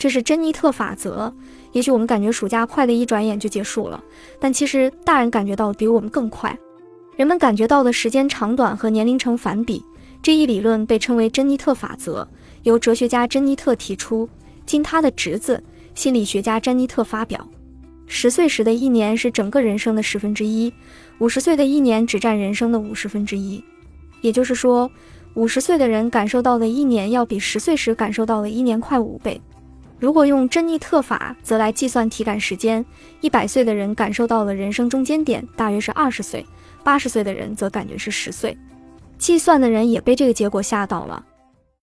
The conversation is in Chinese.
这是珍妮特法则。也许我们感觉暑假快的一转眼就结束了，但其实大人感觉到比我们更快。人们感觉到的时间长短和年龄成反比，这一理论被称为珍妮特法则，由哲学家珍妮特提出，经他的侄子心理学家詹妮特发表。十岁时的一年是整个人生的十分之一，五十岁的一年只占人生的五十分之一。也就是说，五十岁的人感受到的一年要比十岁时感受到的一年快五倍。如果用珍妮特法则来计算体感时间，一百岁的人感受到了人生中间点大约是二十岁。八十岁的人则感觉是十岁，计算的人也被这个结果吓到了。